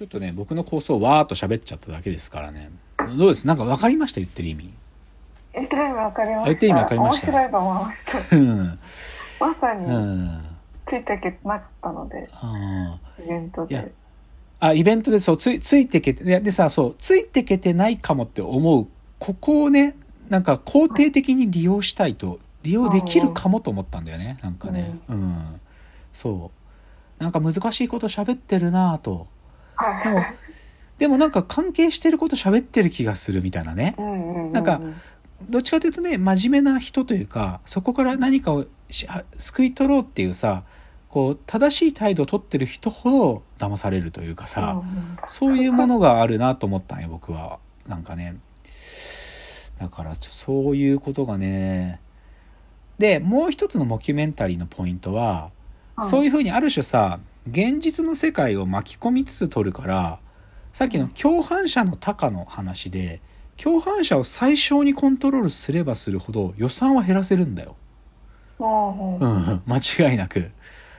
ちょっとね、僕の構想をわーっと喋っちゃっただけですからね。どうです？なんか分かりました？言ってる意味。言ってる意味わかりました。言ってる意味わかりました面白いと思いました。うん。まさにうん。ついていけてなかったので、あイベントで。あ、イベントでそう、つい、ついてけて、ででさ、そう、ついてけてないかもって思う、ここをね、なんか肯定的に利用したいと、利用できるかもと思ったんだよね。なんかね。うん。そう。なんか難しいこと喋ってるなぁと。はい。でも、でもなんか関係してること喋ってる気がするみたいなね。うんうんうん、なんかどっちかというとね、真面目な人というか、そこから何かを救い取ろうっていうさ、こう、正しい態度を取ってる人ほど騙されるというかさ、うんうんそういうものがあるなと思ったんよ、僕は。なんかね。だから、そういうことがね。で、もう一つのモキュメンタリーのポイントは、そういうふうにある種さ、現実の世界を巻き込みつつ撮るから、さっきの共犯者のタカの話で、共犯者を最小にコントロールすればするほど予算は減らせるんだよ。うん間違いなく。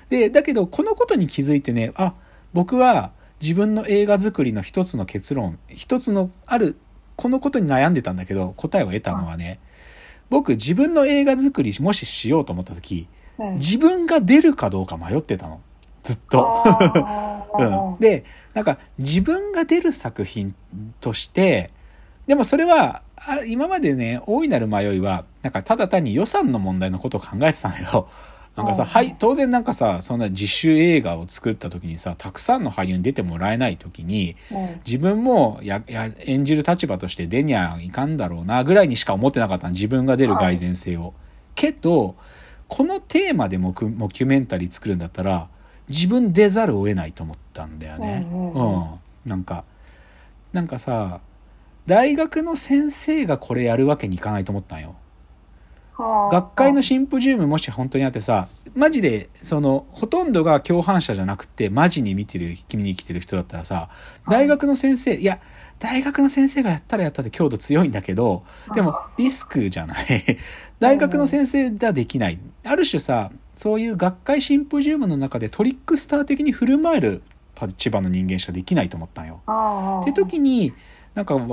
で、だけど、このことに気づいてね、あ、僕は自分の映画作りの一つの結論、一つのある、このことに悩んでたんだけど、答えを得たのはね、僕自分の映画作りもししようと思った時、うん自分が出るかどうか迷ってたの。ずっと。うん、でなんか自分が出る作品としてでもそれはあ今までね大いなる迷いはなんかただ単に予算の問題のことを考えてたのよ。なんかさ、うんはい、当然なんかさ、そんな自主映画を作った時にさ、たくさんの俳優に出てもらえない時に、うん自分もや、や、演じる立場として出にゃいかんだろうな、ぐらいにしか思ってなかったの自分が出る蓋然性を。けど、このテーマでモクモキュメンタリー作るんだったら、自分出ざるを得ないと思ったんだよね。うんうんうんなんか、なんかさ、大学の先生がこれやるわけにいかないと思ったんよ。はあ学会のシンポジウムもし本当にあってさ、マジで、その、ほとんどが共犯者じゃなくて、マジに見てる、君に来てる人だったらさ、大学の先生、いや、大学の先生がやったらやったで強度強いんだけど、でもリスクじゃない。大学の先生ではできない。ある種さ、そういう学会シンポジウムの中でトリックスター的に振る舞える立場の人間しかできないと思ったんよ。って時に、なんか、ま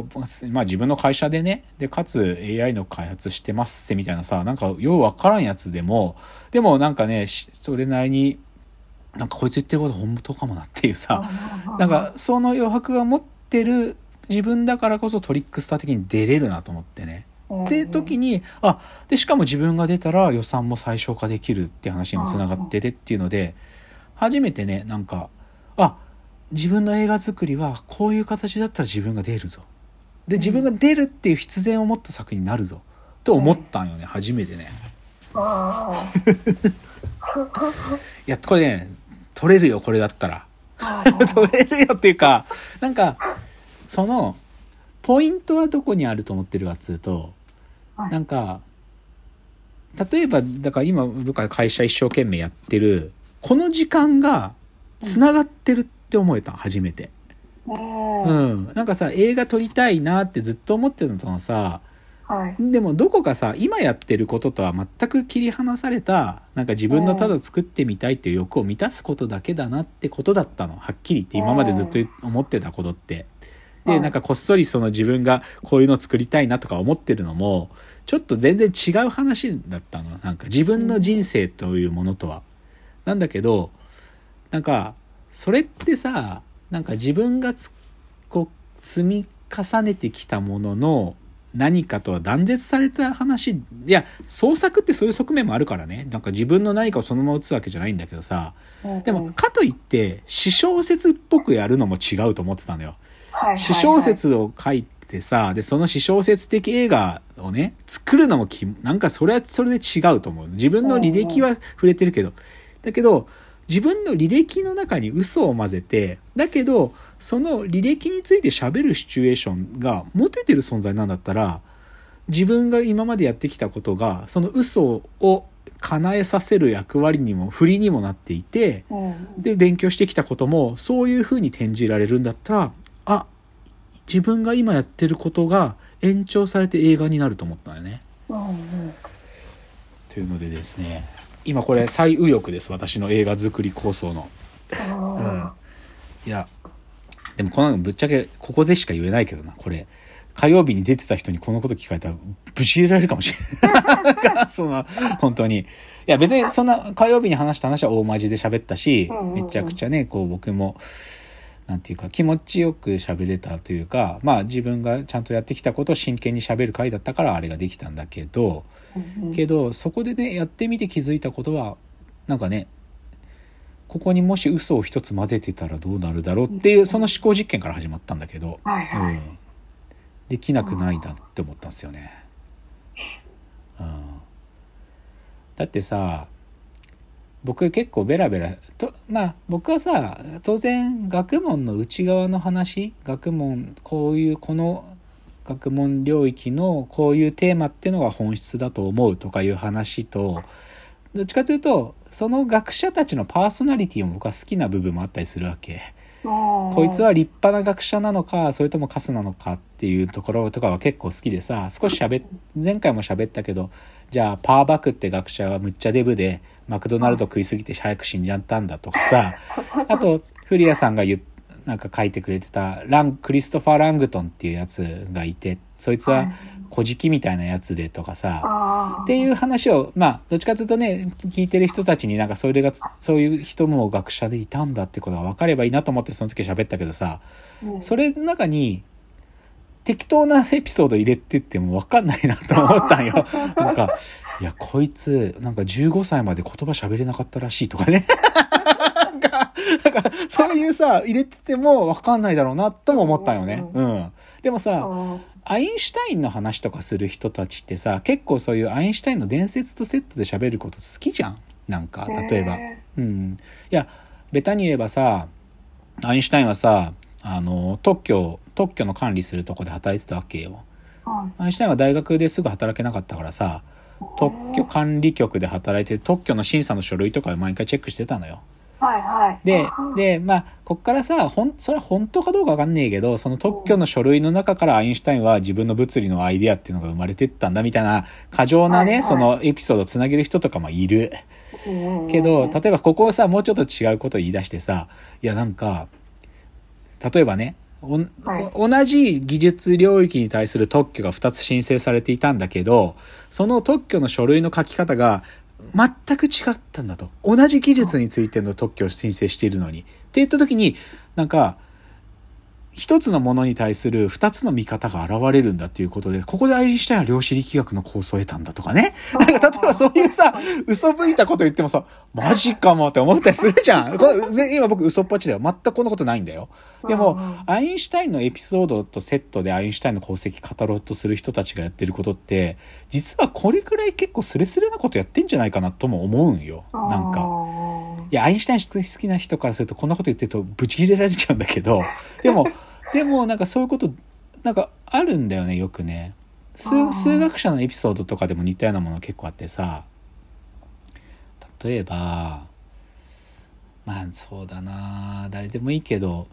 あ自分の会社でね、で、かつ AI の開発してますってみたいなさ、なんかようわからんやつでも、でもなんかね、しそれなりに、なんかこいつ言ってること本当かもなっていうさ、なんかその余白が持ってる自分だからこそトリックスター的に出れるなと思ってね。で、時に、あ、で、しかも自分が出たら予算も最小化できるって話にもつながっててっていうので、初めてね、なんか、あ、自分の映画作りはこういう形だったら自分が出るぞ。で、自分が出るっていう必然を持った作品になるぞ。と思ったんよね、初めてね。あ いや、これね、撮れるよ、これだったら。あ撮 れるよっていうか、なんか、その、ポイントはどこにあると思ってるかっつうと、はいなんか、例えば、だから今僕は会社一生懸命やってる、この時間が繋がってるって思えた、初めて。うんうん。なんかさ、映画撮りたいなってずっと思ってたのさ、はいでもどこかさ、今やってることとは全く切り離された、なんか自分のただ作ってみたいっていう欲を満たすことだけだなってことだったの。はっきり言って今までずっと思ってたことって。で、うんなんかこっそりその自分がこういうの作りたいなとか思ってるのも、ちょっと全然違う話だったの。なんか自分の人生というものとは。なんだけど、なんか、それってさ、なんか自分がつこう積み重ねてきたものの何かとは断絶された話いや創作ってそういう側面もあるからねなんか自分の何かをそのまま打つわけじゃないんだけどさでもかといって私小説っぽくやるのも違うと思ってたのよ。私小説を書いてさでその私小説的映画をね作るのもきなんかそれはそれで違うと思う自分の履歴は触れてるけど。だけど自分の履歴の中に嘘を混ぜてだけどその履歴について喋るシチュエーションが持ててる存在なんだったら自分が今までやってきたことがその嘘を叶えさせる役割にも振りにもなっていてで勉強してきたこともそういうふうに転じられるんだったらあ自分が今やってることが延長されて映画になると思ったのよね。というのでですね今これ最右翼です私の映画作り構想の。うん、いやでもこのぶっちゃけここでしか言えないけどな、これ。火曜日に出てた人にこのこと聞かれたら、ぶち入れられるかもしれない。そんな、本当に。いや別にそんな火曜日に話した話は大マジで喋ったしめちゃくちゃね、こう僕も、なんていうか気持ちよく喋れたというか、まあ自分がちゃんとやってきたことを真剣に喋る回だったからあれができたんだけど、うんうんけどそこでねやってみて気づいたことはなんかねここにもし嘘を一つ混ぜてたらどうなるだろうっていうその思考実験から始まったんだけど、はいはい。うん、できなくないなって思ったんですよね。うん、だってさ僕結構ベラベラとまあ僕はさ当然学問の内側の話学問こういうこの学問領域のこういうテーマってのが本質だと思うとかいう話とどっちかというとその学者たちのパーソナリティも僕は好きな部分もあったりするわけ。こいつは立派な学者なのかそれともカスなのかっていうところとかは結構好きでさ少し喋っ前回も喋ったけどじゃあパーバクって学者はむっちゃデブでマクドナルド食いすぎて早く死んじゃったんだとかさあとフリアさんが言ってなんか書いてくれてたランクリストファー・ラングトンっていうやつがいてそいつは小じみたいなやつでとかさあっていう話を、まあ、どっちかというとね、聞いてる人たちになんかそれがつ、そういう人も学者でいたんだってことが分かればいいなと思ってその時喋ったけどさ、うんそれの中に、適当なエピソード入れてっても分かんないなと思ったんよ。なんか、いや、こいつ、なんか15歳まで言葉喋れなかったらしいとかね。なんか、そういうさ、入れてても分かんないだろうなとも思ったよね。うん。でもさ、うんアインシュタインの話とかする人たちってさ結構そういうアインシュタインの伝説とセットで喋ること好きじゃん。なんか例えば、へうん。いやベタに言えばさアインシュタインはさあの特許特許の管理するとこで働いてたわけよ。アインシュタインは大学ですぐ働けなかったからさ特許管理局で働いて特許の審査の書類とかを毎回チェックしてたのよはいはい。でうん、で、まあ、こっからさ、ほん、それは本当かどうかわかんねえけど、その特許の書類の中からアインシュタインは自分の物理のアイデアっていうのが生まれてったんだみたいな過剰なね、はいはいそのエピソードをつなげる人とかもいる。うんけど、例えばここをさ、もうちょっと違うことを言い出してさ、いやなんか、例えばね、おはいお同じ技術領域に対する特許が2つ申請されていたんだけど、その特許の書類の書き方が全く違ったんだと。同じ技術についての特許を申請しているのに。って言った時に、なんか、一つのものに対する二つの見方が現れるんだっていうことで、ここでアインシュタインは量子力学の構想を得たんだとかね。なんか例えばそういうさ、嘘吹いたこと言ってもさ、マジかもって思ったりするじゃん。これぜ今僕嘘っぱちだよ。全くこんなことないんだよ。でもアインシュタインのエピソードとセットでアインシュタインの功績語ろうとする人たちがやってることって、実はこれくらい結構スレスレなことやってんじゃないかなとも思うんよ。なんか。いや、アインシュタイン好きな人からするとこんなこと言ってるとブチ切れられちゃうんだけど、でも、でもなんかそういうこと、なんかあるんだよね、よくね。数数学者のエピソードとかでも似たようなもの結構あってさ、例えば、まあそうだな誰でもいいけど、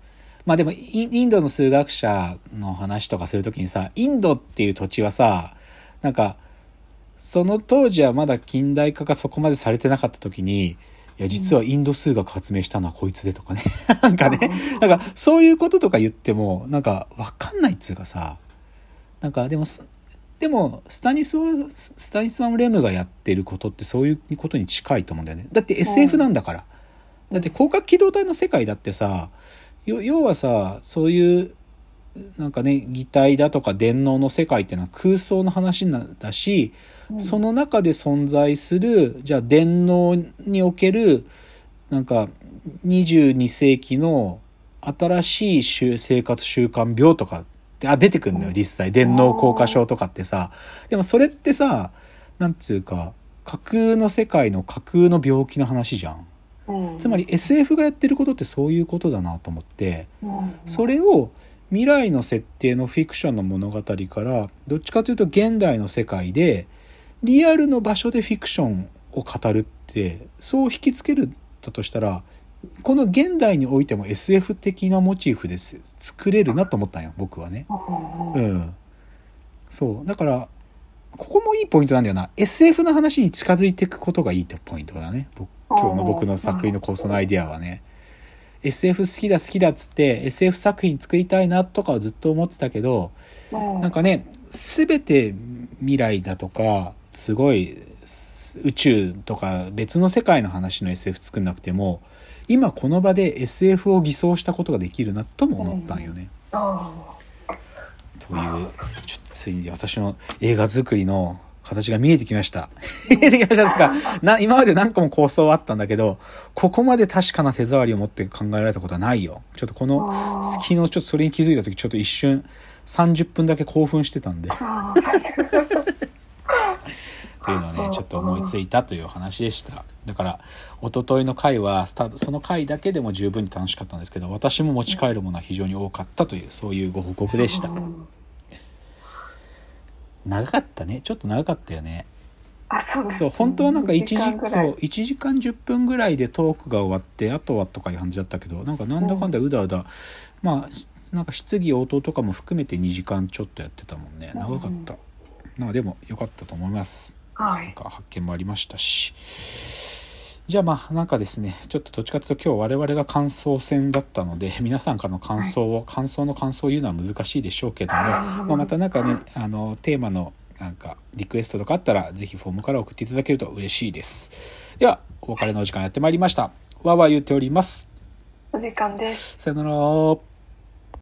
まあでもイインドの数学者の話とかするときにさ、インドっていう土地はさ、なんか、その当時はまだ近代化がそこまでされてなかった時に、いや、実はインド数学発明したのはこいつでとかね。なんかね、なんかそういうこととか言っても、なんかわかんないっつうかさ、なんかでもす、でも、スタニスワ、スタニスワム・レムがやってることってそういうことに近いと思うんだよね。だって SF なんだから。だって広角機動隊の世界だってさ、よ要はさ、そういう、なんかね、擬態だとか電脳の世界っていうのは空想の話なんだし、その中で存在する、じゃあ電脳における、なんか、22世紀の新しい習生活習慣病とかあ、出てくるんだよ、実際。電脳硬化症とかってさ。でもそれってさ、なんつうか、架空の世界の架空の病気の話じゃん。うんつまり SF がやってることってそういうことだなと思って、うんそれを未来の設定のフィクションの物語からどっちかというと現代の世界でリアルの場所でフィクションを語るってそう引きつけるだとしたらこの現代においても SF 的なモチーフです作れるなと思ったんよ僕はね。うんうん。そう。だから、ここもいいポイントなんだよな。SF の話に近づいていくことがいいってポイントだね。僕今日の僕の作品の構想のアイデアはね。SF 好きだ好きだっつって SF 作品作りたいなとかはずっと思ってたけどうん。なんかね全て未来だとかすごい宇宙とか別の世界の話の SF 作んなくても今この場で SF を偽装したことができるなとも思ったんよね。あというちょっとついに私の映画作りの形が見えてきました。見えてきましたとかな今まで何個も構想あったんだけどここまで確かな手触りを持って考えられたことはないよ。ちょっとこの昨日ちょっとそれに気づいた時ちょっと一瞬30分だけ興奮してたんで。あ っていうのをねちょっと思いついたという話でしただから一昨日の回はその回だけでも十分に楽しかったんですけど私も持ち帰るものは非常に多かったというそういうご報告でしたうん長かったね。ちょっと長かったよね。あそうそう本当はなんか1時そう1時間10分ぐらいでトークが終わってあとはとかいう感じだったけどなんかなんだかんだうだうだ、まあしなんか質疑応答とかも含めて2時間ちょっとやってたもんね。長かった、まあでも良かったと思います。はい。なんか発見もありましたしじゃあまあなんかですねちょっとどっちかというと今日我々が感想戦だったので 皆さんからの感想を、感想の感想を言うのは難しいでしょうけども、まあ、またなんかねあのテーマのなんかリクエストとかあったらぜひフォームから送っていただけると嬉しいです。ではお別れのお時間やってまいりました。わーわー言っております。お時間です。さよなら